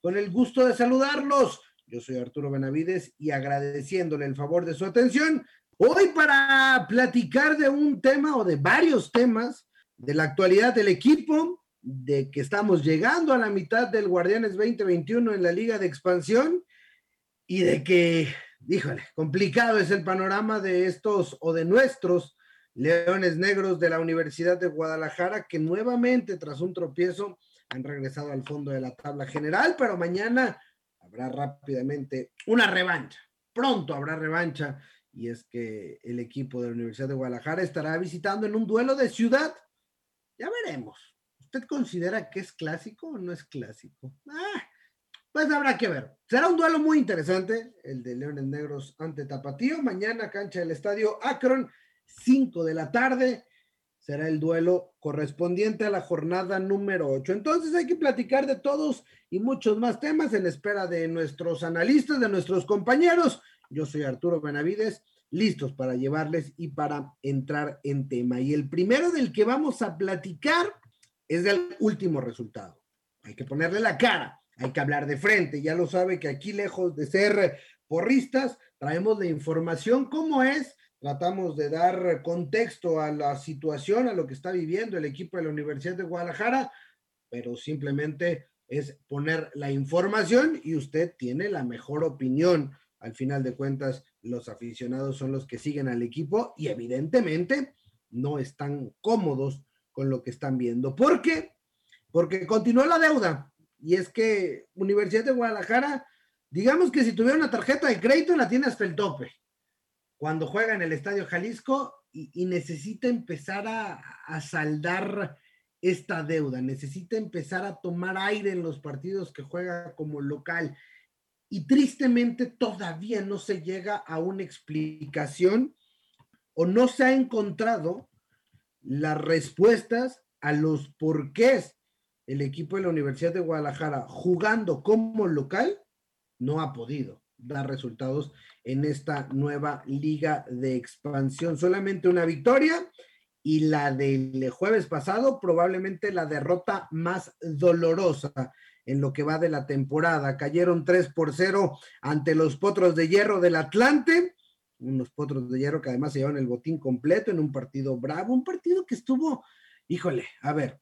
Con el gusto de saludarlos. Yo soy Arturo Benavides y agradeciéndole el favor de su atención. Hoy para platicar de un tema o de varios temas de la actualidad del equipo, de que estamos llegando a la mitad del Guardianes 2021 en la Liga de Expansión y de que, díjole, complicado es el panorama de estos o de nuestros Leones Negros de la Universidad de Guadalajara que nuevamente tras un tropiezo han regresado al fondo de la tabla general, pero mañana habrá rápidamente una revancha. Pronto habrá revancha y es que el equipo de la Universidad de Guadalajara estará visitando en un duelo de ciudad. Ya veremos. ¿Usted considera que es clásico o no es clásico? Ah, pues habrá que ver. Será un duelo muy interesante, el de Leones Negros ante Tapatío. Mañana cancha del estadio Akron, 5 de la tarde será el duelo correspondiente a la jornada número 8. Entonces hay que platicar de todos y muchos más temas en espera de nuestros analistas, de nuestros compañeros. Yo soy Arturo Benavides, listos para llevarles y para entrar en tema. Y el primero del que vamos a platicar es del último resultado. Hay que ponerle la cara, hay que hablar de frente. Ya lo sabe que aquí, lejos de ser porristas, traemos la información como es tratamos de dar contexto a la situación, a lo que está viviendo el equipo de la Universidad de Guadalajara, pero simplemente es poner la información y usted tiene la mejor opinión. Al final de cuentas, los aficionados son los que siguen al equipo y evidentemente no están cómodos con lo que están viendo. ¿Por qué? Porque continúa la deuda. Y es que Universidad de Guadalajara, digamos que si tuviera una tarjeta de crédito, la tiene hasta el tope cuando juega en el Estadio Jalisco y, necesita empezar a, saldar esta deuda, necesita empezar a tomar aire en los partidos que juega como local. Y tristemente todavía no se llega a una explicación o no se ha encontrado las respuestas a los porqués el equipo de la Universidad de Guadalajara jugando como local no ha podido dar resultados en esta nueva liga de expansión. Solamente una victoria y la del jueves pasado, probablemente la derrota más dolorosa en lo que va de la temporada. Cayeron 3 por 0 ante los Potros de Hierro del Atlante, unos Potros de Hierro que además se llevan el botín completo en un partido bravo, un partido que estuvo, híjole, a ver,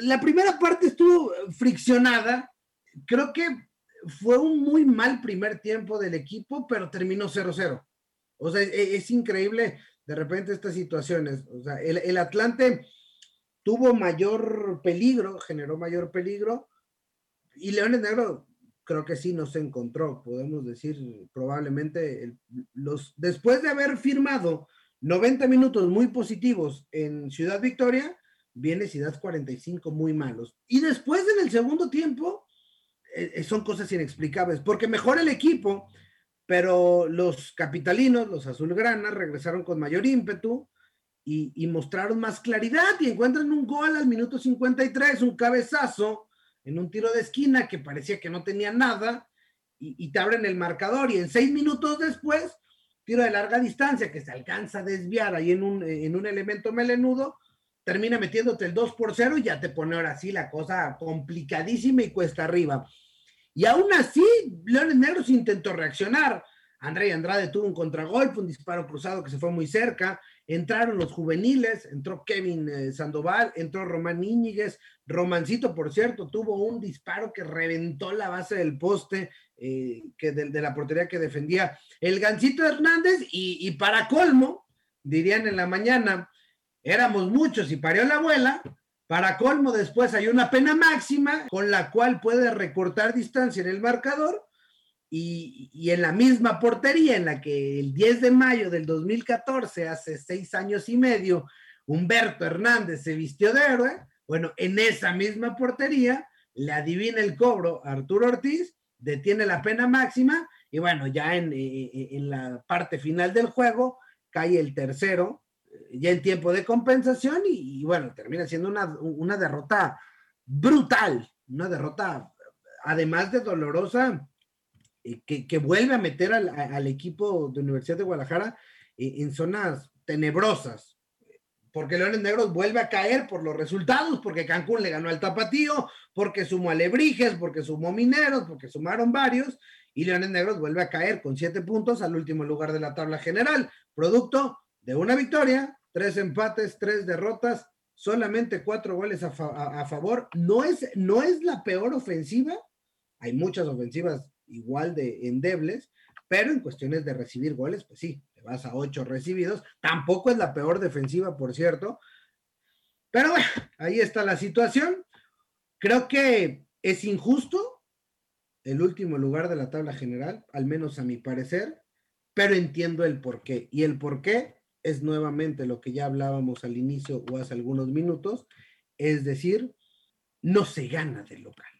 la primera parte estuvo friccionada, creo que fue un muy mal primer tiempo del equipo, pero terminó 0-0. O sea, e, es, increíble de repente estas situaciones. O sea, el, Atlante tuvo mayor peligro, generó mayor peligro, y Leones Negro creo que sí no se encontró, podemos decir probablemente los después de haber firmado 90 minutos muy positivos en Ciudad Victoria, viene Ciudad 45 muy malos. Y después en el segundo tiempo, eh, eh, son cosas inexplicables, porque mejora el equipo, pero los capitalinos, los azulgranas, regresaron con mayor ímpetu y, mostraron más claridad y encuentran un gol al minuto 53, un cabezazo en un tiro de esquina que parecía que no tenía nada y, te abren el marcador y en seis minutos después, tiro de larga distancia que se alcanza a desviar ahí en un, en un elemento melenudo, termina metiéndote el 2 por 0 y ya te pone ahora sí la cosa complicadísima y cuesta arriba. Y aún así, Leones Negros intentó reaccionar. André Andrade tuvo un contragolpe, un disparo cruzado que se fue muy cerca. Entraron los juveniles, entró Kevin eh, Sandoval, entró Román Íñiguez. Romancito, por cierto, tuvo un disparo que reventó la base del poste eh, que de, la portería que defendía el Gancito Hernández. Y, y para colmo, dirían en la mañana, éramos muchos y parió la abuela, para colmo, después hay una pena máxima con la cual puede recortar distancia en el marcador y, en la misma portería en la que el 10 de mayo del 2014, hace seis años y medio, Humberto Hernández se vistió de héroe, bueno, en esa misma portería le adivina el cobro a Arturo Ortiz detiene la pena máxima y bueno, ya en, en la parte final del juego cae el tercero, ya en tiempo de compensación y, bueno, termina siendo una, una, derrota brutal, una derrota además de dolorosa, eh, que, que, vuelve a meter al, al, equipo de Universidad de Guadalajara eh, en zonas tenebrosas, porque Leones Negros vuelve a caer por los resultados, porque Cancún le ganó al Tapatío, porque sumó Alebrijes, porque sumó Mineros, porque sumaron varios, y Leones Negros vuelve a caer con siete puntos al último lugar de la tabla general, producto de una victoria, tres empates, tres derrotas, solamente cuatro goles a, favor. No es, no es la peor ofensiva, hay muchas ofensivas igual de endebles, pero en cuestiones de recibir goles, pues sí, te vas a ocho recibidos. Tampoco es la peor defensiva, por cierto. Pero bueno, ahí está la situación. Creo que es injusto el último lugar de la tabla general, al menos a mi parecer, pero entiendo el por qué. Y el por qué es nuevamente lo que ya hablábamos al inicio o hace algunos minutos, es decir, no se gana de local.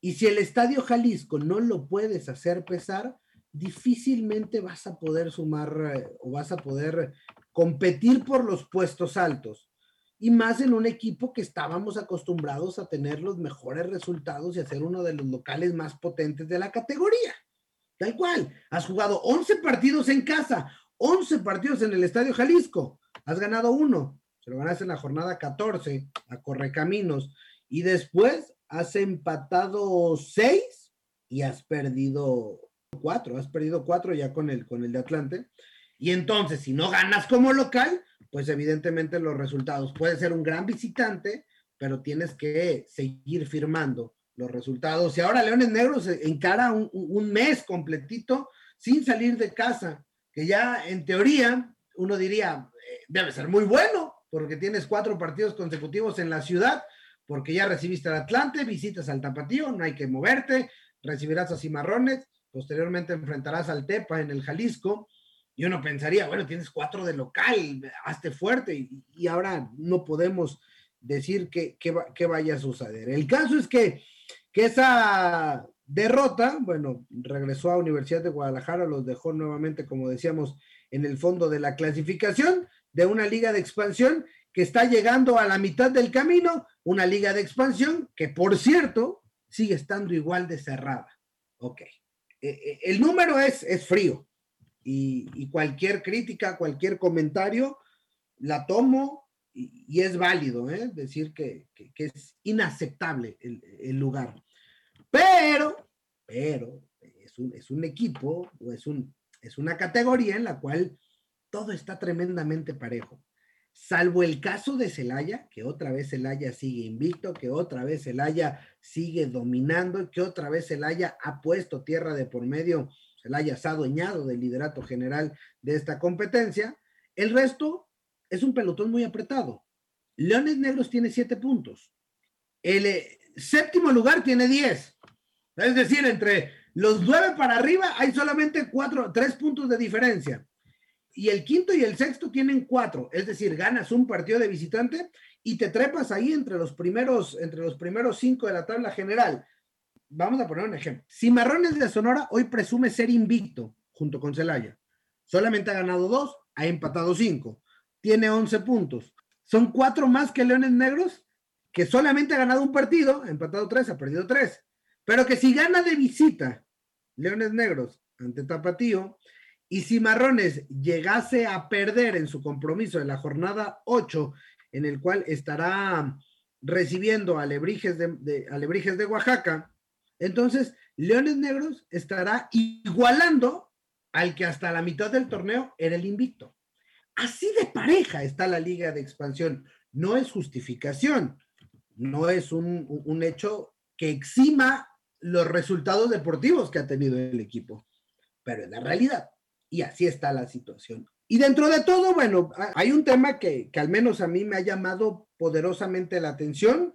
Y si el Estadio Jalisco no lo puedes hacer pesar, difícilmente vas a poder sumar eh, o vas a poder competir por los puestos altos. Y más en un equipo que estábamos acostumbrados a tener los mejores resultados y a ser uno de los locales más potentes de la categoría. Tal cual, has jugado 11 partidos en casa, 11 partidos en el Estadio Jalisco, has ganado uno, se lo ganaste en la jornada 14 a Correcaminos y después has empatado 6 y has perdido 4, has perdido 4 ya con el, con el de Atlante. Y entonces, si no ganas como local, pues evidentemente los resultados. Puede ser un gran visitante, pero tienes que seguir firmando los resultados. Y ahora Leones Negros encara un mes completito sin salir de casa que ya en teoría uno diría, eh, debe ser muy bueno, porque tienes cuatro partidos consecutivos en la ciudad, porque ya recibiste al Atlante, visitas al Tapatío, no hay que moverte, recibirás a Cimarrones, posteriormente enfrentarás al Tepa en el Jalisco, y uno pensaría, bueno, tienes cuatro de local, hazte fuerte, y, ahora no podemos decir que, que, vaya a suceder. El caso es que, que esa derrota, bueno, regresó a Universidad de Guadalajara, los dejó nuevamente, como decíamos, en el fondo de la clasificación de una liga de expansión que está llegando a la mitad del camino, una liga de expansión que, por cierto, sigue estando igual de cerrada. Ok. Eh, eh, el número es, es frío y, cualquier crítica, cualquier comentario, la tomo y, es válido, ¿eh? decir que, es inaceptable el lugar. Pero, pero, es un, es un equipo o es, un, es una categoría en la cual todo está tremendamente parejo. Salvo el caso de Celaya, que otra vez Celaya sigue invicto, que otra vez Celaya sigue dominando, que otra vez Celaya ha puesto tierra de por medio, Celaya se ha adueñado del liderato general de esta competencia. El resto es un pelotón muy apretado. Leones Negros tiene siete puntos. El eh, séptimo lugar tiene diez. Es decir, entre los nueve para arriba hay solamente cuatro, tres puntos de diferencia. Y el quinto y el sexto tienen cuatro. Es decir, ganas un partido de visitante y te trepas ahí entre los primeros, entre los primeros cinco de la tabla general. Vamos a poner un ejemplo. Cimarrones de Sonora hoy presume ser invicto junto con Celaya. Solamente ha ganado dos, ha empatado cinco. Tiene once puntos. Son cuatro más que Leones Negros, que solamente ha ganado un partido, ha empatado tres, ha perdido tres. Pero que si gana de visita Leones Negros ante Tapatío y si Marrones llegase a perder en su compromiso en la jornada 8, en el cual estará recibiendo a de, Alebrijes de Oaxaca, entonces Leones Negros estará igualando al que hasta la mitad del torneo era el invicto. Así de pareja está la liga de expansión. No es justificación, no es un, un hecho que exima los resultados deportivos que ha tenido el equipo, pero es la realidad. Y así está la situación. Y dentro de todo, bueno, hay un tema que, que al menos a mí me ha llamado poderosamente la atención,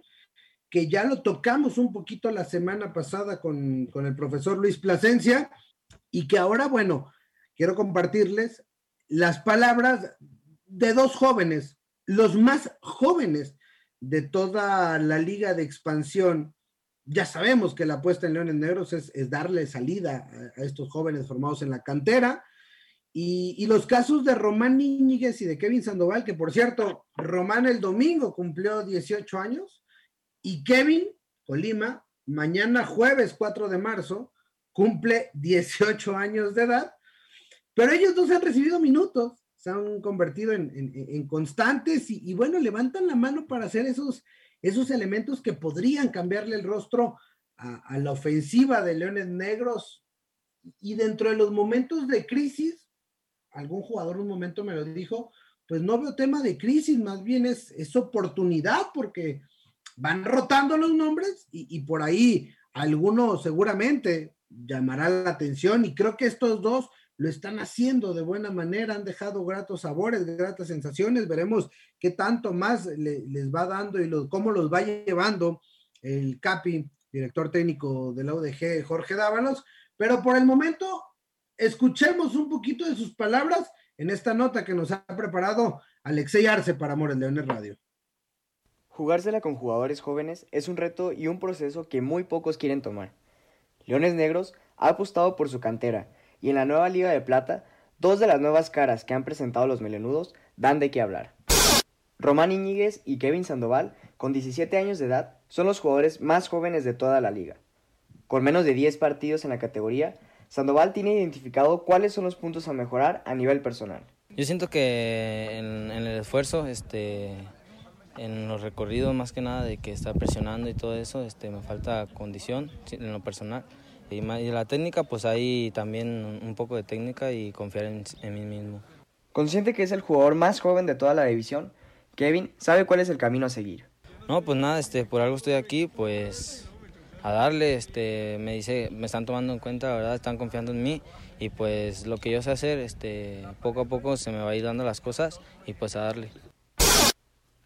que ya lo tocamos un poquito la semana pasada con, con el profesor Luis Plasencia, y que ahora, bueno, quiero compartirles las palabras de dos jóvenes, los más jóvenes de toda la liga de expansión ya sabemos que la apuesta en Leones Negros es, darle salida a, estos jóvenes formados en la cantera. Y, los casos de Román Íñiguez y de Kevin Sandoval, que por cierto, Román el domingo cumplió 18 años y Kevin Colima, mañana jueves 4 de marzo, cumple 18 años de edad, pero ellos dos han recibido minutos, se han convertido en, constantes y, bueno, levantan la mano para hacer esos, esos elementos que podrían cambiarle el rostro a, la ofensiva de Leones Negros. Y dentro de los momentos de crisis, algún jugador un momento me lo dijo, pues no veo tema de crisis, más bien es, es oportunidad porque van rotando los nombres y, y por ahí alguno seguramente llamará la atención y creo que estos dos lo están haciendo de buena manera, han dejado gratos sabores, gratas sensaciones, veremos qué tanto más les va dando y cómo los va llevando el CAPI, director técnico de la UDG, Jorge Dávalos, pero por el momento escuchemos un poquito de sus palabras en esta nota que nos ha preparado Alexei Arce para Amores Leones Radio. Jugársela con jugadores jóvenes es un reto y un proceso que muy pocos quieren tomar. Leones Negros ha apostado por su cantera y en la nueva Liga de Plata, dos de las nuevas caras que han presentado los melenudos dan de qué hablar. Román Iñiguez y Kevin Sandoval, con 17 años de edad, son los jugadores más jóvenes de toda la liga. Con menos de 10 partidos en la categoría, Sandoval tiene identificado cuáles son los puntos a mejorar a nivel personal. Yo siento que en, el esfuerzo, este, en los recorridos más que nada de que está presionando y todo eso, este, me falta condición en lo personal. Y, la técnica, pues ahí también un poco de técnica y confiar en, mí mismo. Consciente que es el jugador más joven de toda la división, Kevin sabe cuál es el camino a seguir. No, pues nada, este, por algo estoy aquí, pues a darle, este, me dice, me están tomando en cuenta, la verdad, están confiando en mí y pues lo que yo sé hacer, este, poco a poco se me va a ir dando las cosas y pues a darle.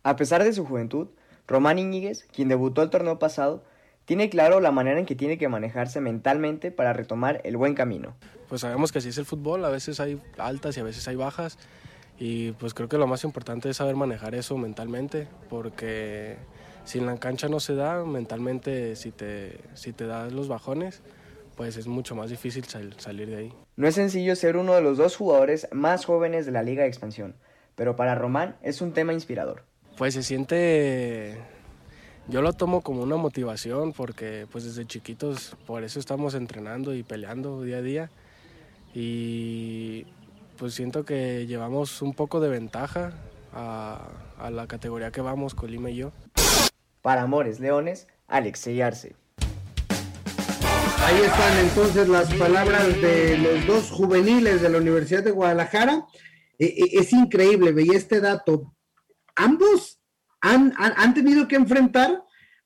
A pesar de su juventud, Román Iñiguez, quien debutó el torneo pasado, tiene claro la manera en que tiene que manejarse mentalmente para retomar el buen camino. Pues sabemos que así es el fútbol, a veces hay altas y a veces hay bajas y pues creo que lo más importante es saber manejar eso mentalmente porque si en la cancha no se da, mentalmente si te, si te das los bajones, pues es mucho más difícil salir de ahí. No es sencillo ser uno de los dos jugadores más jóvenes de la Liga de Expansión, pero para Román es un tema inspirador. Pues se siente yo lo tomo como una motivación porque pues desde chiquitos por eso estamos entrenando y peleando día a día y pues siento que llevamos un poco de ventaja a, la categoría que vamos, Colima y yo. Para Amores Leones, Alex Arce. Ahí están entonces las palabras de los dos juveniles de la Universidad de Guadalajara. E, e, es increíble, veía este dato. Ambos han, tenido que enfrentar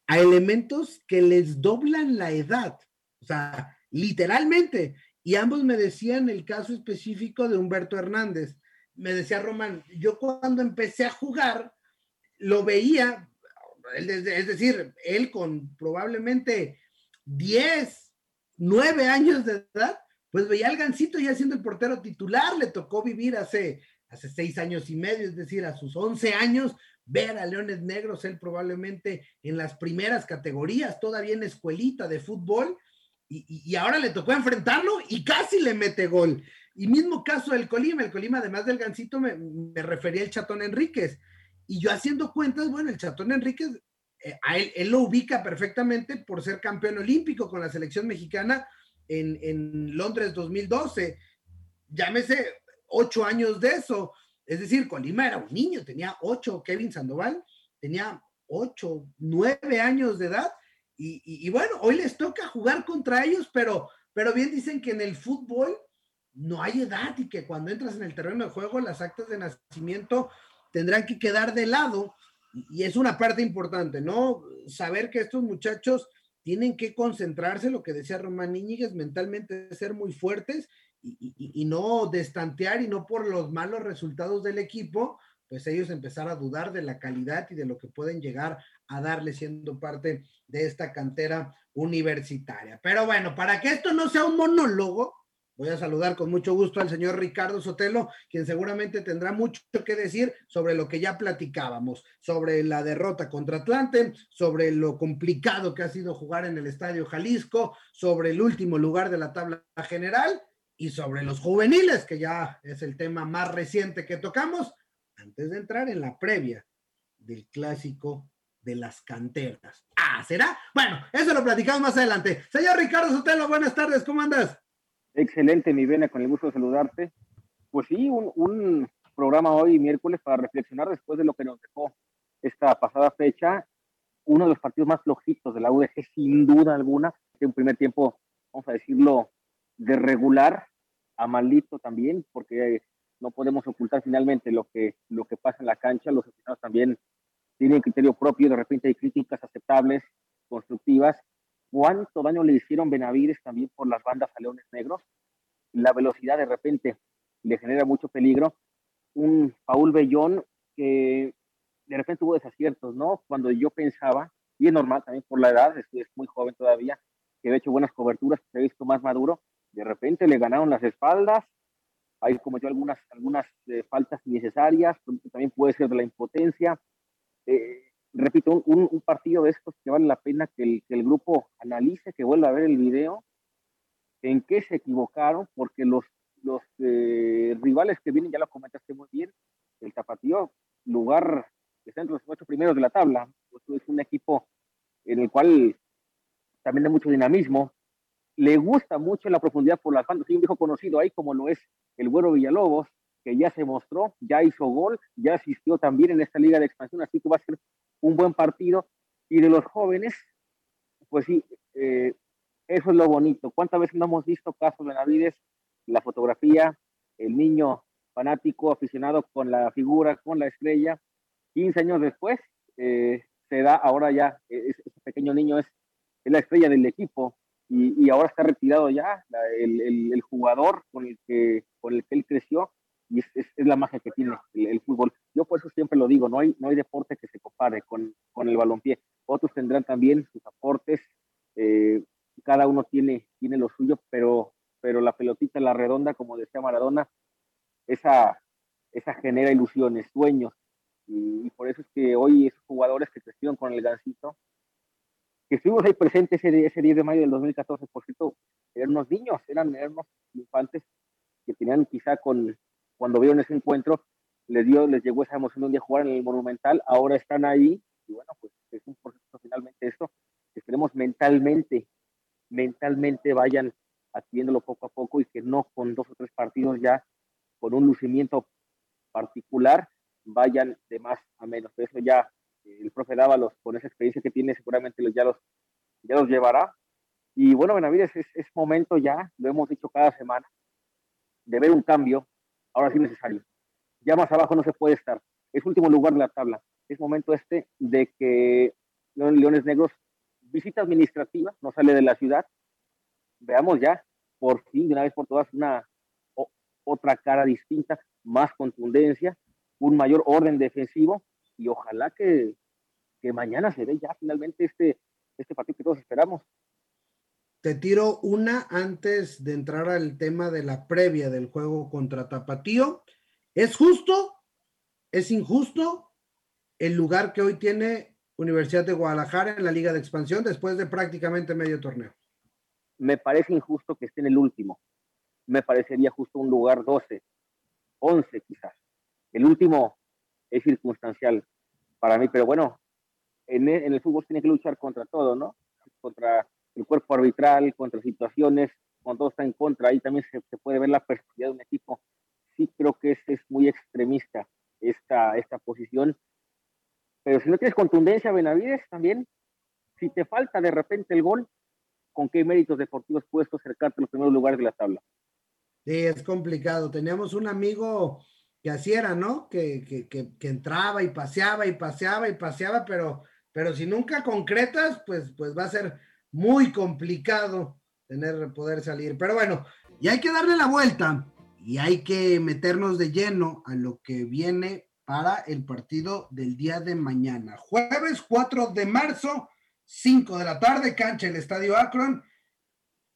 a elementos que les doblan la edad, o sea, literalmente. Y ambos me decían el caso específico de Humberto Hernández. Me decía Román, yo cuando empecé a jugar, lo veía, es decir, él con probablemente 10, 9 años de edad, pues veía al Gancito ya siendo el portero titular, le tocó vivir hace, hace seis años y medio, es decir, a sus 11 años, ver a Leones Negros, él probablemente en las primeras categorías, todavía en escuelita de fútbol, y, ahora le tocó enfrentarlo y casi le mete gol. Y mismo caso del Colima, el Colima además del Gancito me, refería al Chatón Enríquez. Y yo haciendo cuentas, bueno, el Chatón Enríquez, eh, a él, él, lo ubica perfectamente por ser campeón olímpico con la selección mexicana en, en Londres 2012. Llámese ocho años de eso. Es decir, Colima era un niño, tenía ocho, Kevin Sandoval tenía ocho, nueve años de edad. Y, bueno, hoy les toca jugar contra ellos, pero, pero bien dicen que en el fútbol no hay edad y que cuando entras en el terreno de juego, las actas de nacimiento tendrán que quedar de lado. Y es una parte importante, ¿no? Saber que estos muchachos tienen que concentrarse, lo que decía Román Íñiguez, mentalmente ser muy fuertes y, no destantear y no por los malos resultados del equipo, pues ellos empezar a dudar de la calidad y de lo que pueden llegar a darle siendo parte de esta cantera universitaria. Pero bueno, para que esto no sea un monólogo, Voy a saludar con mucho gusto al señor Ricardo Sotelo, quien seguramente tendrá mucho que decir sobre lo que ya platicábamos, sobre la derrota contra Atlante, sobre lo complicado que ha sido jugar en el Estadio Jalisco, sobre el último lugar de la tabla general y sobre los juveniles, que ya es el tema más reciente que tocamos, antes de entrar en la previa del clásico de las canteras. Ah, ¿será? Bueno, eso lo platicamos más adelante. Señor Ricardo Sotelo, buenas tardes, ¿cómo andas? Excelente, mi Vena, con el gusto de saludarte. Pues sí, un, programa hoy, miércoles, para reflexionar después de lo que nos dejó esta pasada fecha. Uno de los partidos más flojitos de la UDG, sin duda alguna. Que un primer tiempo, vamos a decirlo, de regular a malito también, porque no podemos ocultar finalmente lo que, lo que pasa en la cancha. Los aficionados también tienen criterio propio, de repente hay críticas aceptables, constructivas, cuánto daño le hicieron Benavides también por las bandas a Leones Negros. La velocidad de repente le genera mucho peligro. Un Paul Bellón que de repente tuvo desaciertos, ¿no? Cuando yo pensaba, y es normal también por la edad, es, muy joven todavía, que había hecho buenas coberturas, que se ha visto más maduro, de repente le ganaron las espaldas, ahí cometió algunas, algunas eh, faltas innecesarias, también puede ser de la impotencia. Eh, repito, un, partido de estos que vale la pena que el, grupo analice, que vuelva a ver el video, en qué se equivocaron, porque los, los eh, rivales que vienen, ya lo comentaste muy bien, el Tapatío, lugar que está entre los ocho primeros de la tabla, pues, es un equipo en el cual también hay mucho dinamismo, le gusta mucho la profundidad por las bandas, hay un viejo conocido ahí como lo es el Güero Villalobos, que ya se mostró, ya hizo gol, ya asistió también en esta liga de expansión, así que va a ser un buen partido. Y de los jóvenes, pues sí, eh, eso es lo bonito. ¿Cuántas veces no hemos visto casos de Navides, la fotografía, el niño fanático, aficionado con la figura, con la estrella? 15 años después, eh, se da ahora ya, e-, ese pequeño niño es, la estrella del equipo y, ahora está retirado ya el, el, jugador con el, que, con el que él creció y es, es, la magia que tiene el, fútbol. Yo por eso siempre lo digo, no hay, no hay deporte que se compare con, con el balompié. Otros tendrán también sus aportes, eh, cada uno tiene, tiene lo suyo, pero, pero la pelotita, la redonda, como decía Maradona, esa, esa genera ilusiones, sueños, y, por eso es que hoy esos jugadores que crecieron con el gancito, que estuvimos ahí presentes ese, ese 10 de mayo del 2014, por cierto, eran unos niños, eran, eran unos infantes que tenían quizá con, cuando vieron ese encuentro, les dio, les llegó esa emoción de un día jugar en el Monumental, ahora están ahí, y bueno, pues es un proceso finalmente esto, que esperemos mentalmente, mentalmente vayan adquiriéndolo poco a poco y que no con dos o tres partidos ya, con un lucimiento particular, vayan de más a menos. Eso ya el profe Dávalos, con esa experiencia que tiene, seguramente ya, los, ya los llevará. Y bueno, Benavides, es, es momento ya, lo hemos dicho cada semana, de ver un cambio, ahora sí necesario. Ya más abajo no se puede estar. Es último lugar de la tabla. Es momento este de que Leones Negros, visita administrativa, no sale de la ciudad. Veamos ya, por fin, de una vez por todas, una otra cara distinta, más contundencia, un mayor orden defensivo y ojalá que, que mañana se dé ya finalmente este, este partido que todos esperamos. Te tiro una antes de entrar al tema de la previa del juego contra Tapatío. ¿Es justo? ¿Es injusto el lugar que hoy tiene Universidad de Guadalajara en la Liga de Expansión después de prácticamente medio torneo? Me parece injusto que esté en el último. Me parecería justo un lugar 12, 11 quizás. El último es circunstancial para mí, pero bueno, en el, en el fútbol tiene que luchar contra todo, ¿no? Contra el cuerpo arbitral, contra situaciones, cuando todo está en contra, ahí también se, puede ver la perspectiva de un equipo. Sí creo que es, es muy extremista esta, esta posición, pero si no tienes contundencia, Benavides, también, si te falta de repente el gol, ¿con qué méritos deportivos puedes acercarte a los primeros lugares de la tabla? Sí, es complicado. Teníamos un amigo que así era, ¿no? Que, que, que, que, entraba y paseaba y paseaba y paseaba, pero, pero si nunca concretas, pues, pues va a ser muy complicado tener poder salir. Pero bueno, y hay que darle la vuelta y hay que meternos de lleno a lo que viene para el partido del día de mañana. Jueves 4 de marzo, 5 de la tarde, cancha el Estadio Akron.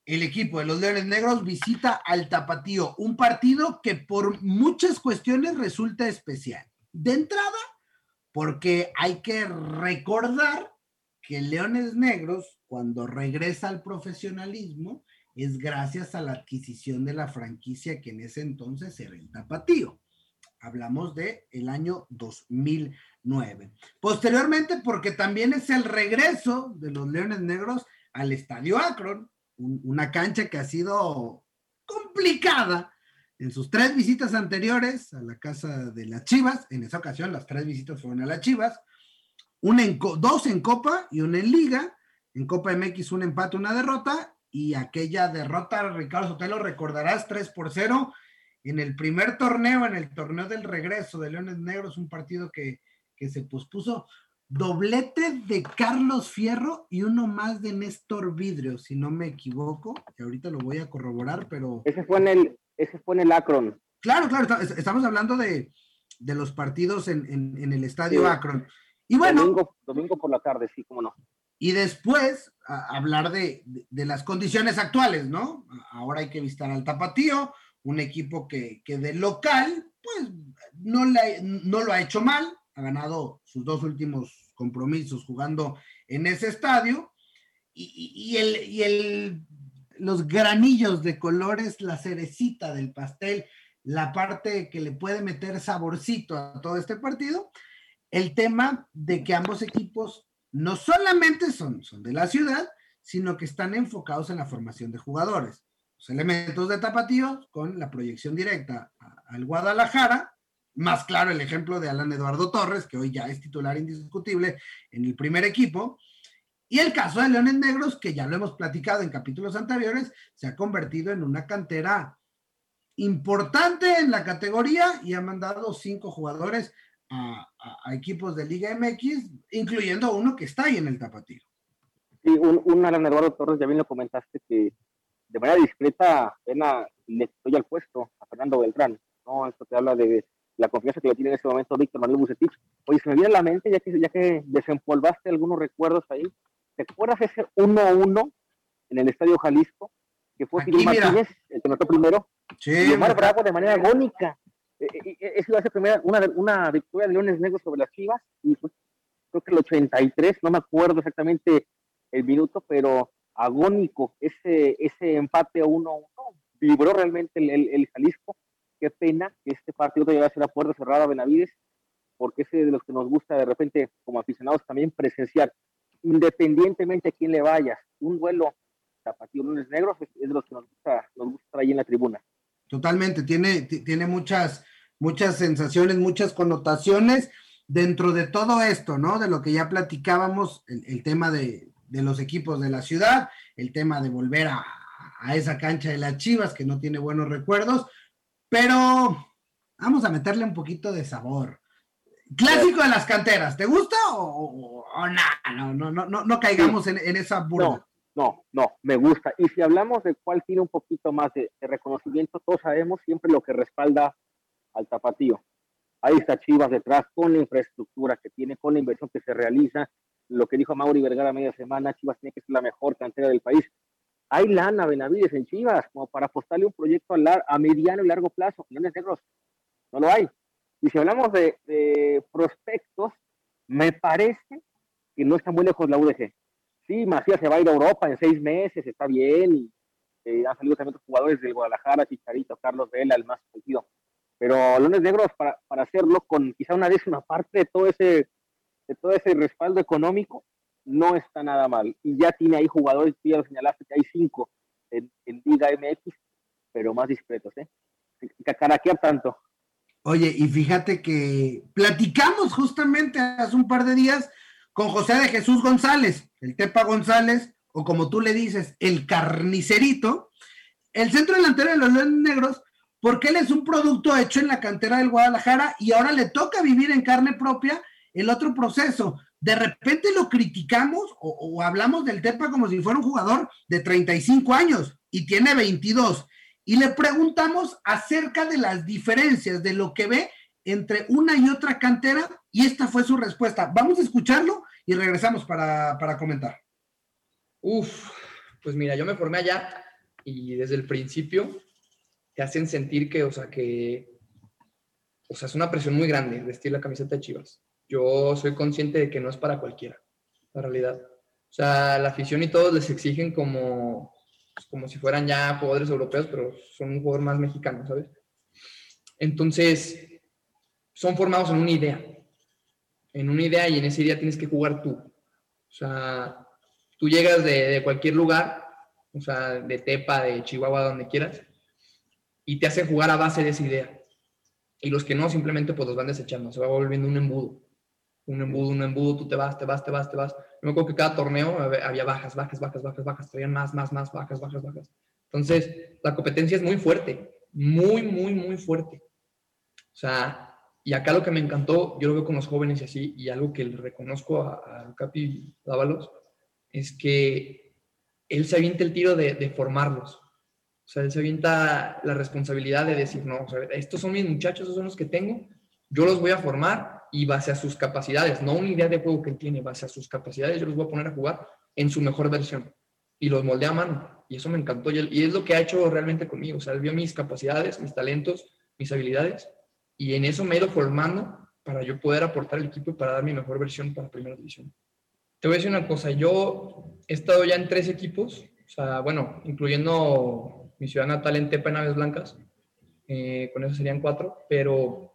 El equipo de los Leones Negros visita al Tapatío, un partido que por muchas cuestiones resulta especial. De entrada, porque hay que recordar que Leones Negros, cuando regresa al profesionalismo, es gracias a la adquisición de la franquicia que en ese entonces era el Tapatío. Hablamos de el año 2009. Posteriormente, porque también es el regreso de los Leones Negros al Estadio Akron, una cancha que ha sido complicada en sus tres visitas anteriores a la casa de las Chivas. En esa ocasión, las tres visitas fueron a las Chivas. Una en, dos en Copa y una en Liga. En Copa MX, un empate, una derrota. Y aquella derrota, Ricardo Sotelo, recordarás 3 por 0 en el primer torneo, en el torneo del regreso de Leones Negros, un partido que, que se pospuso doblete de Carlos Fierro y uno más de Néstor Vidrio, si no me equivoco, que ahorita lo voy a corroborar, pero... Ese fue en el, ese fue en el Akron. Claro, claro, estamos hablando de, los partidos en, el estadio Akron. Y bueno... Domingo, por la tarde, sí, cómo no. Y después hablar de, las condiciones actuales, ¿no? Ahora hay que visitar al Tapatío, un equipo que, que de local, pues no, no lo ha hecho mal, ha ganado sus dos últimos compromisos jugando en ese estadio. Y, el, el, los granillos de colores, la cerecita del pastel, la parte que le puede meter saborcito a todo este partido, el tema de que ambos equipos no solamente son, son de la ciudad, sino que están enfocados en la formación de jugadores. Los elementos de tapatío con la proyección directa al Guadalajara, más claro el ejemplo de Alan Eduardo Torres, que hoy ya es titular indiscutible en el primer equipo. Y el caso de Leones Negros, que ya lo hemos platicado en capítulos anteriores, se ha convertido en una cantera importante en la categoría y ha mandado cinco jugadores a, equipos de Liga MX, incluyendo uno que está ahí en el tapatío. Sí, un, Alan Eduardo Torres, ya bien lo comentaste, que de manera discreta le estoy al puesto a Fernando Beltrán. ¿no? Esto te habla de la confianza que le tiene en ese momento Víctor Manuel Bucetich. Oye, se me viene a la mente, ya que, ya que desempolvaste algunos recuerdos ahí, ¿te acuerdas ese 1-1 en el Estadio Jalisco? Que fue Filipe Martínez, el que notó primero. Sí. Y Omar Bravo de manera agónica. E, e, e, esa iba a ser primera, una, una victoria de Leones Negros sobre las Chivas, y creo que el 83, no me acuerdo exactamente el minuto, pero agónico ese, ese empate 1-1. Vibró realmente el, el Jalisco qué pena que este partido te lleve a ser a puerta cerrada Benavides, porque es de los que nos gusta de repente, como aficionados, también presenciar, independientemente a quién le vayas, un duelo tapatío lunes negros es, de los que nos gusta, nos gusta estar ahí en la tribuna. Totalmente, tiene, tiene muchas, muchas sensaciones, muchas connotaciones dentro de todo esto, ¿no? De lo que ya platicábamos, el, tema de, de, los equipos de la ciudad, el tema de volver a, a esa cancha de las Chivas que no tiene buenos recuerdos, pero vamos a meterle un poquito de sabor. Clásico de las canteras, ¿te gusta o, no, no, no, no, no caigamos en, esa burla? No, no, me gusta. Y si hablamos de cuál tiene un poquito más de, reconocimiento, todos sabemos siempre lo que respalda al tapatío. Ahí está Chivas detrás con la infraestructura que tiene, con la inversión que se realiza. Lo que dijo Mauri Vergara media semana, Chivas tiene que ser la mejor cantera del país hay lana Benavides en Chivas como para apostarle un proyecto a, a mediano y largo plazo. Leones Negros no lo hay. Y si hablamos de, prospectos, me parece que no está muy lejos la UDG. Sí, Macías se va a ir a Europa en seis meses, está bien. Y, eh, han salido también otros jugadores del Guadalajara, Chicharito, Carlos Vela, el más sentido. Pero Leones Negros, para, para hacerlo con quizá una décima parte de todo ese, de todo ese respaldo económico, no está nada mal. Y ya tiene ahí jugadores, ya lo señalaste, que hay cinco en, Liga MX, pero más discretos, ¿eh? Cacaraquear tanto. Oye, y fíjate que platicamos justamente hace un par de días con José de Jesús González, el Tepa González, o como tú le dices, el carnicerito, el centro delantero de los Leones Negros, porque él es un producto hecho en la cantera del Guadalajara y ahora le toca vivir en carne propia el otro proceso de repente lo criticamos o, hablamos del Tepa como si fuera un jugador de 35 años y tiene 22. Y le preguntamos acerca de las diferencias de lo que ve entre una y otra cantera y esta fue su respuesta. Vamos a escucharlo y regresamos para, comentar. Uf, pues mira, yo me formé allá y desde el principio te hacen sentir que, o sea, que, o sea, es una presión muy grande vestir la camiseta de Chivas. Yo soy consciente de que no es para cualquiera, la realidad. O sea, la afición y todos les exigen como, pues, como si fueran ya jugadores europeos, pero son un jugador más mexicano, ¿sabes? Entonces, son formados en una idea. En una idea y en esa idea tienes que jugar tú. O sea, tú llegas de, de cualquier lugar, o sea, de Tepa, de Chihuahua, donde quieras, y te hacen jugar a base de esa idea. Y los que no, simplemente pues los van desechando, se va volviendo un embudo. Un embudo, un embudo, tú te vas, te vas, te vas, te vas. Yo me acuerdo que cada torneo había bajas, bajas, bajas, bajas, bajas, traían más, más, más, bajas, bajas, bajas. Entonces, la competencia es muy fuerte, muy, muy, muy fuerte. O sea, y acá lo que me encantó, yo lo veo con los jóvenes y así, y algo que le reconozco a, a Capi Dávalos, es que él se avienta el tiro de, de formarlos. O sea, él se avienta la responsabilidad de decir, no, o sea, estos son mis muchachos, estos son los que tengo, yo los voy a formar y base a sus capacidades, no una idea de juego que él tiene, base a sus capacidades, yo los voy a poner a jugar en su mejor versión. Y los moldea a mano. Y eso me encantó. Y, es lo que ha hecho realmente conmigo. O sea, él vio mis capacidades, mis talentos, mis habilidades. Y en eso me he ido formando para yo poder aportar al equipo y para dar mi mejor versión para Primera División. Te voy a decir una cosa. Yo he estado ya en tres equipos. O sea, bueno, incluyendo mi ciudad natal en Tepa, en Aves Blancas. Eh, con eso serían cuatro. Pero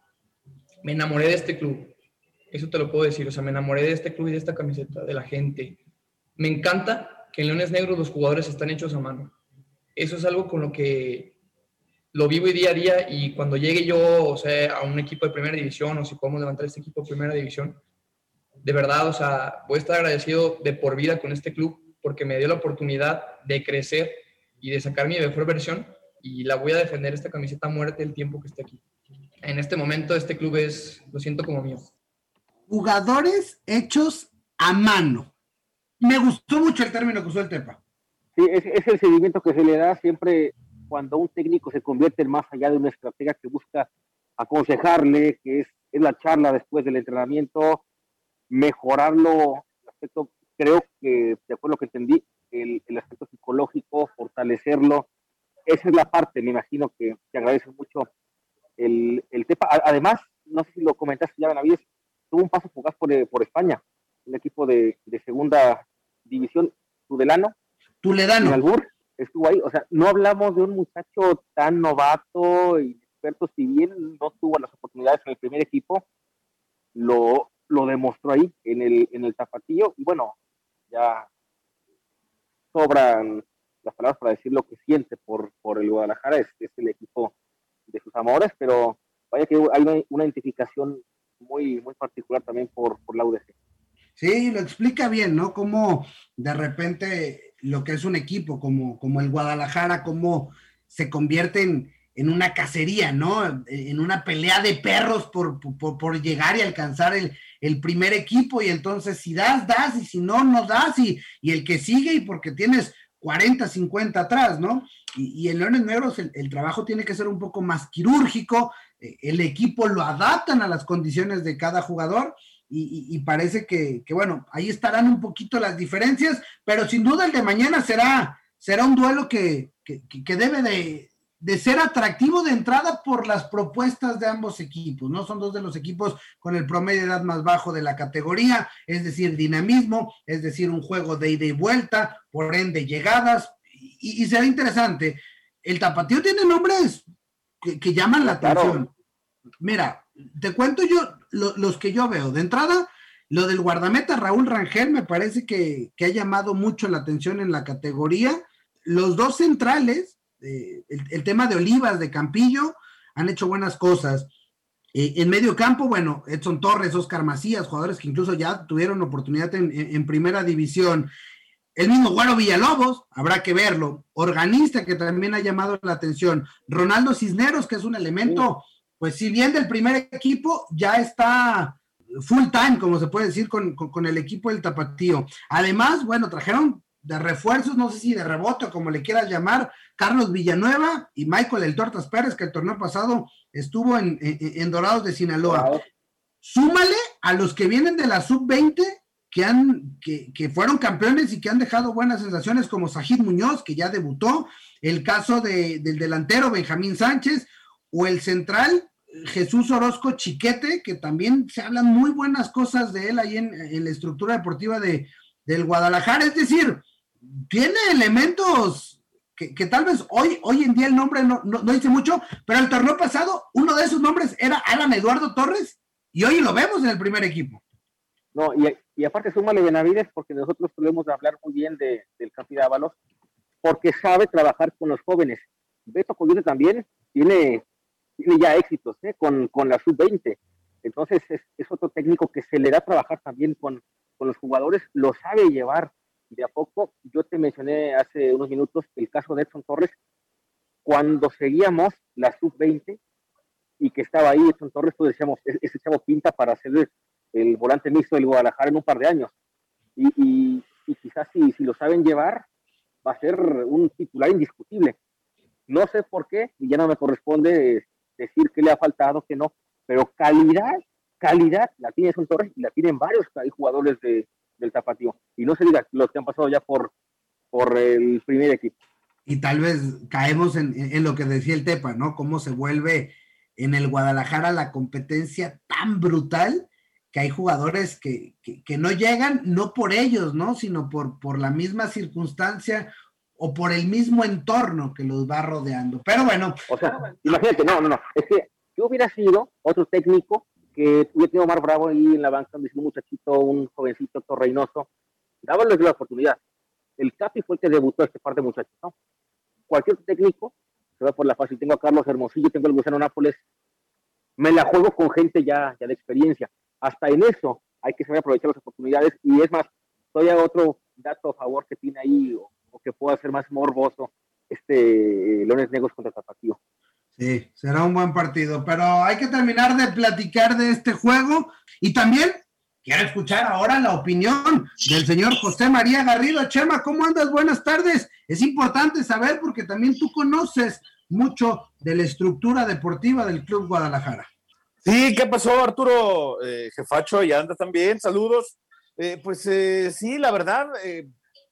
me enamoré de este club. Eso te lo puedo decir. O sea, me enamoré de este club y de esta camiseta, de la gente. Me encanta que en Leones Negros los jugadores están hechos a mano. Eso es algo con lo que lo vivo día a día y cuando llegue yo, o sea, a un equipo de primera división o si podemos levantar este equipo de primera división, de verdad, o sea, voy a estar agradecido de por vida con este club porque me dio la oportunidad de crecer y de sacar mi mejor versión y la voy a defender esta camiseta a muerte el tiempo que esté aquí. En este momento este club es, lo siento como mío. Jugadores hechos a mano. Me gustó mucho el término que usó el Tepa. Sí, es, es, el seguimiento que se le da siempre cuando un técnico se convierte en más allá de una estrategia que busca aconsejarle, que es, es la charla después del entrenamiento, mejorarlo. Aspecto, creo que, de acuerdo a lo que entendí, el, el, aspecto psicológico, fortalecerlo, esa es la parte, me imagino que te agradece mucho el, el Tepa. Además, no sé si lo comentaste ya, Benavides, tuvo un paso fugaz por, por España, un equipo de, de segunda división, Tudelano. Tuledano. Albur, estuvo ahí. O sea, no hablamos de un muchacho tan novato y experto, si bien no tuvo las oportunidades en el primer equipo, lo, lo demostró ahí en el, en el tapatillo. Y bueno, ya sobran las palabras para decir lo que siente por, por el Guadalajara, es, es el equipo de sus amores, pero vaya que hay una, identificación muy, muy particular también por, por la UDG. Sí, lo explica bien, ¿no? Como de repente lo que es un equipo como, como el Guadalajara, cómo se convierte en, en una cacería, ¿no? En una pelea de perros por, por, por llegar y alcanzar el, el, primer equipo. Y entonces, si das, das, y si no, no das, y, y el que sigue, y porque tienes 40, 50 atrás, ¿no? Y, en Leones Negros el, el, trabajo tiene que ser un poco más quirúrgico, el equipo lo adaptan a las condiciones de cada jugador y parece que, que, bueno, ahí estarán un poquito las diferencias, pero sin duda el de mañana será, será un duelo que, que, que debe de, de, ser atractivo de entrada por las propuestas de ambos equipos, ¿no? Son dos de los equipos con el promedio de edad más bajo de la categoría, es decir, dinamismo, es decir, un juego de ida y vuelta, por ende llegadas, y, y será interesante. El tapatío tiene nombres que, que llaman la atención. Claro. Mira, te cuento yo lo, los que yo veo. De entrada, lo del guardameta Raúl Rangel me parece que, que ha llamado mucho la atención en la categoría. Los dos centrales, eh, el, el, tema de Olivas, de Campillo, han hecho buenas cosas. Eh, en medio campo, bueno, Edson Torres, Oscar Macías, jugadores que incluso ya tuvieron oportunidad en, en, en primera división. El mismo Guaro Villalobos, habrá que verlo. Organista, que también ha llamado la atención. Ronaldo Cisneros, que es un elemento, pues si bien del primer equipo, ya está full time, como se puede decir, con, con, con, el equipo del Tapatío. Además, bueno, trajeron de refuerzos, no sé si de rebote o como le quieras llamar, Carlos Villanueva y Michael El Tortas Pérez, que el torneo pasado estuvo en, en, en Dorados de Sinaloa. Wow. Súmale a los que vienen de la sub-20 que, han, que, que, fueron campeones y que han dejado buenas sensaciones, como Sajid Muñoz, que ya debutó, el caso de, del delantero Benjamín Sánchez, o el central Jesús Orozco Chiquete, que también se hablan muy buenas cosas de él ahí en, en la estructura deportiva de, del Guadalajara. Es decir, tiene elementos que, tal vez hoy, hoy en día el nombre no, no, dice mucho, pero el torneo pasado uno de esos nombres era Alan Eduardo Torres y hoy lo vemos en el primer equipo. No, y, y aparte súmale Benavides porque nosotros podemos hablar muy bien de, del Capi Dávalos porque sabe trabajar con los jóvenes. Beto Coyote también tiene, ya éxitos ¿eh? con, con la sub-20. Entonces es, es, otro técnico que se le da a trabajar también con, con los jugadores, lo sabe llevar. De a poco, yo te mencioné hace unos minutos el caso de Edson Torres, cuando seguíamos la sub-20 y que estaba ahí Edson Torres, pues decíamos, ese chavo pinta para ser el, volante mixto del Guadalajara en un par de años. Y, y, quizás si, si, lo saben llevar, va a ser un titular indiscutible. No sé por qué, y ya no me corresponde decir que le ha faltado, que no, pero calidad, calidad la tiene Edson Torres y la tienen varios jugadores de, del Tapatío. Y no se diga los que han pasado ya por, por el primer equipo. Y tal vez caemos en, en lo que decía el Tepa, ¿no? Cómo se vuelve en el Guadalajara la competencia tan brutal que hay jugadores que, que, que, no llegan, no por ellos, ¿no? Sino por, por la misma circunstancia o por el mismo entorno que los va rodeando. Pero bueno. O sea, imagínate, no, no, no. Es que yo hubiera sido otro técnico que hubiera tenido Omar Bravo ahí en la banca, un muchachito, un jovencito torreinoso, dábales la oportunidad. El Capi fue el que debutó a este par de muchachos. Cualquier técnico se va por la fácil. Tengo a Carlos Hermosillo, tengo al Gusano Nápoles. Me la juego con gente ya, ya de experiencia. Hasta en eso hay que saber aprovechar las oportunidades. Y es más, todavía otro dato a favor que tiene ahí o, o que pueda ser más morboso este eh, Leones Negros contra Tapatío. Sí, será un buen partido, pero hay que terminar de platicar de este juego y también quiero escuchar ahora la opinión del señor José María Garrido. Chema, ¿cómo andas? Buenas tardes. Es importante saber porque también tú conoces mucho de la estructura deportiva del Club Guadalajara. Sí, ¿qué pasó, Arturo? Eh, jefacho, y anda también, saludos. Eh, pues eh, sí, la verdad,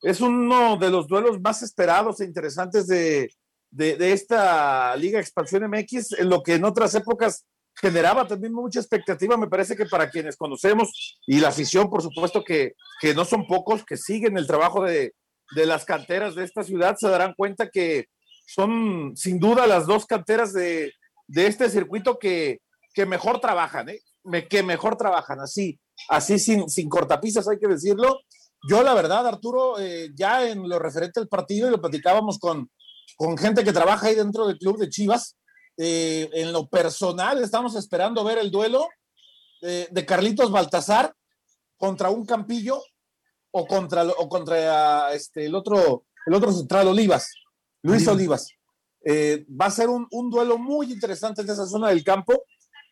es uno de los duelos más esperados e interesantes de, de, esta Liga Expansión MX, en lo que en otras épocas generaba también mucha expectativa, me parece que para quienes conocemos y la afición, por supuesto que, que no son pocos, que siguen el trabajo de, de, las canteras de esta ciudad, se darán cuenta que son sin duda las dos canteras de, de este circuito que, que mejor trabajan, ¿eh? que mejor trabajan, así, así sin, sin cortapisas hay que decirlo. Yo la verdad, Arturo, eh, ya en lo referente al partido, y lo platicábamos con, con gente que trabaja ahí dentro del club de Chivas. Eh, en lo personal, estamos esperando ver el duelo de, de, Carlitos Baltasar contra un Campillo o contra, o contra este, el, otro, el otro central, Olivas, Luis. Olivas. Eh, va a ser un, un, duelo muy interesante en esa zona del campo,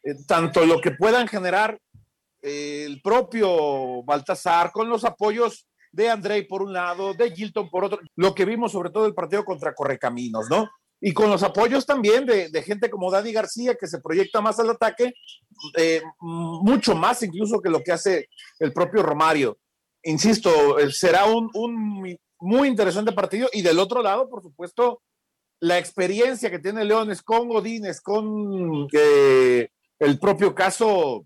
eh, tanto lo que puedan generar el propio Baltasar con los apoyos de Andrei por un lado, de Gilton por otro, lo que vimos sobre todo el partido contra Correcaminos, ¿no? Y con los apoyos también de, gente como Dani García, que se proyecta más al ataque, eh, mucho más incluso que lo que hace el propio Romario. Insisto, será un, muy interesante partido. Y del otro lado, por supuesto, la experiencia que tiene Leones con Godínez, con eh, el propio caso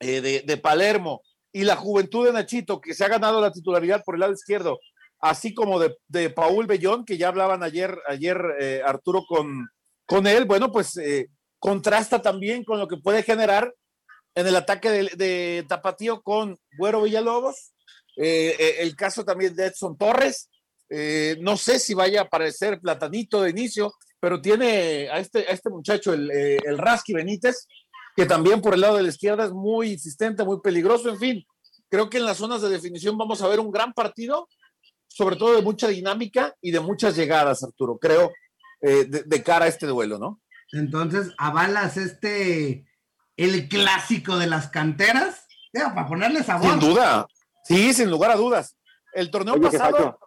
eh, de Palermo, y la juventud de Nachito, que se ha ganado la titularidad por el lado izquierdo, así como de, de Paul Bellón, que ya hablaban ayer, ayer eh, Arturo con, con él, bueno, pues eh, contrasta también con lo que puede generar en el ataque de, de Tapatío con Güero Villalobos, eh, el caso también de Edson Torres, no sé si vaya a aparecer Platanito de inicio, pero tiene a este, a este muchacho, el, el Rasky Benítez, que también por el lado de la izquierda es muy insistente, muy peligroso, en fin, creo que en las zonas de definición vamos a ver un gran partido, sobre todo de mucha dinámica y de muchas llegadas, Arturo, creo, eh, de, de, cara a este duelo, ¿no? Entonces, avalas este, el clásico de las canteras, ya, para ponerle sabor. Sin duda, sí, sin lugar a dudas. El torneo Oye, pasado, jefacho.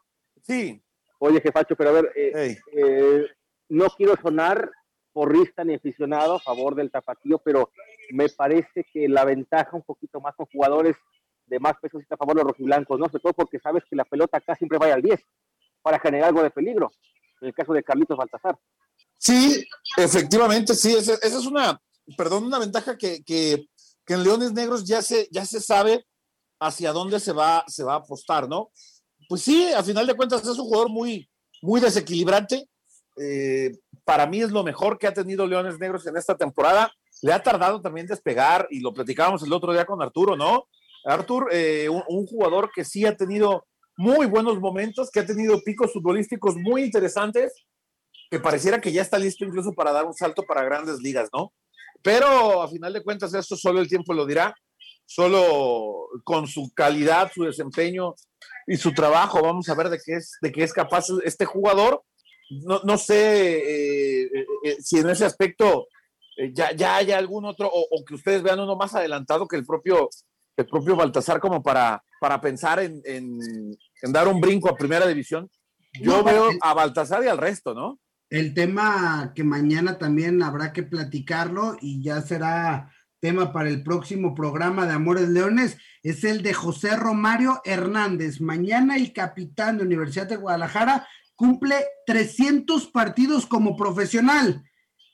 sí. Oye, jefacho, pero a ver, eh, eh, no quiero sonar porrista ni aficionado a favor del tapatío, pero me parece que la ventaja un poquito más con jugadores de más peso está a favor de los rojiblancos, ¿no? Sobre todo porque sabes que la pelota acá siempre vaya al 10 para generar algo de peligro. En el caso de Carlitos Baltasar. Sí, efectivamente, sí. Esa, es una, perdón, una ventaja que, que, que, en Leones Negros ya se, ya se sabe hacia dónde se va, se va a apostar, ¿no? Pues sí, a final de cuentas es un jugador muy, muy desequilibrante. Eh, para mí es lo mejor que ha tenido Leones Negros en esta temporada. Le ha tardado también despegar y lo platicábamos el otro día con Arturo, ¿no? Artur, eh, un, jugador que sí ha tenido muy buenos momentos, que ha tenido picos futbolísticos muy interesantes, que pareciera que ya está listo incluso para dar un salto para grandes ligas, ¿no? Pero a final de cuentas eso solo el tiempo lo dirá, solo con su calidad, su desempeño y su trabajo, vamos a ver de qué es, de qué es capaz este jugador. No, no sé eh, eh, eh, si en ese aspecto ya, ya hay algún otro, o, o, que ustedes vean uno más adelantado que el propio, el propio Baltasar como para, para pensar en, en, en dar un brinco a primera división. Yo no, veo a Baltasar y al resto, ¿no? El tema que mañana también habrá que platicarlo y ya será tema para el próximo programa de Amores Leones es el de José Romario Hernández. Mañana el capitán de Universidad de Guadalajara cumple 300 partidos como profesional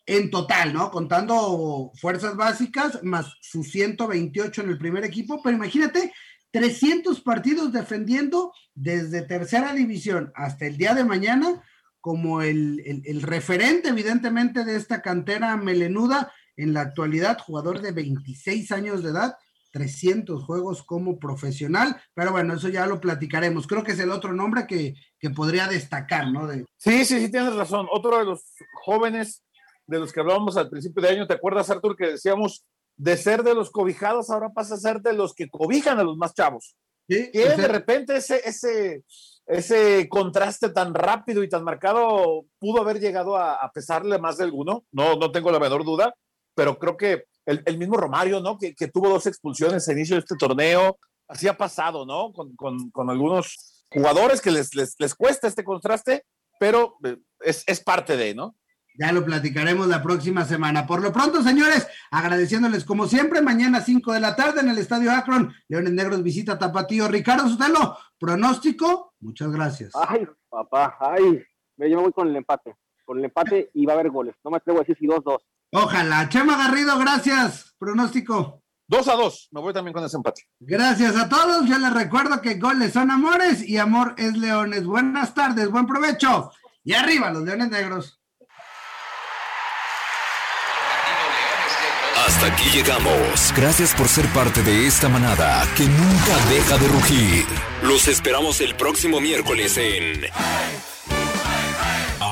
en total, ¿no? Contando fuerzas básicas más sus 128 en el primer equipo, pero imagínate 300 partidos defendiendo desde tercera división hasta el día de mañana como el, el, el, referente evidentemente de esta cantera melenuda en la actualidad, jugador de 26 años de edad, 300 juegos como profesional, pero bueno, eso ya lo platicaremos. Creo que es el otro nombre que, que podría destacar, ¿no? De... Sí, sí, sí, tienes razón. Otro de los jóvenes de los que hablábamos al principio de año, ¿te acuerdas, Artur, que decíamos de ser de los cobijados, ahora pasa a ser de los que cobijan a los más chavos? Sí, que de repente ese, ese, ese contraste tan rápido y tan marcado pudo haber llegado a, a pesarle más de alguno, no, no tengo la menor duda, pero creo que el, el mismo Romario, ¿no? Que, que, tuvo dos expulsiones a inicio de este torneo, así ha pasado, ¿no? Con, con, con algunos jugadores que les, les, les, cuesta este contraste, pero es, es parte de, ¿no? Ya lo platicaremos la próxima semana. Por lo pronto, señores, agradeciéndoles como siempre, mañana 5 de la tarde en el Estadio Akron, Leones Negros visita Tapatío. Ricardo Sotelo, pronóstico, muchas gracias. Ay, papá, ay, me llevo muy con el empate. Con el empate y va a haber goles. No me atrevo a decir si 2-2. Ojalá. Chema Garrido, gracias. Pronóstico. 2 a 2. Me voy también con ese empate. Gracias a todos. Yo les recuerdo que goles son amores y amor es leones. Buenas tardes, buen provecho. Y arriba los leones negros. Hasta aquí llegamos. Gracias por ser parte de esta manada que nunca deja de rugir. Los esperamos el próximo miércoles en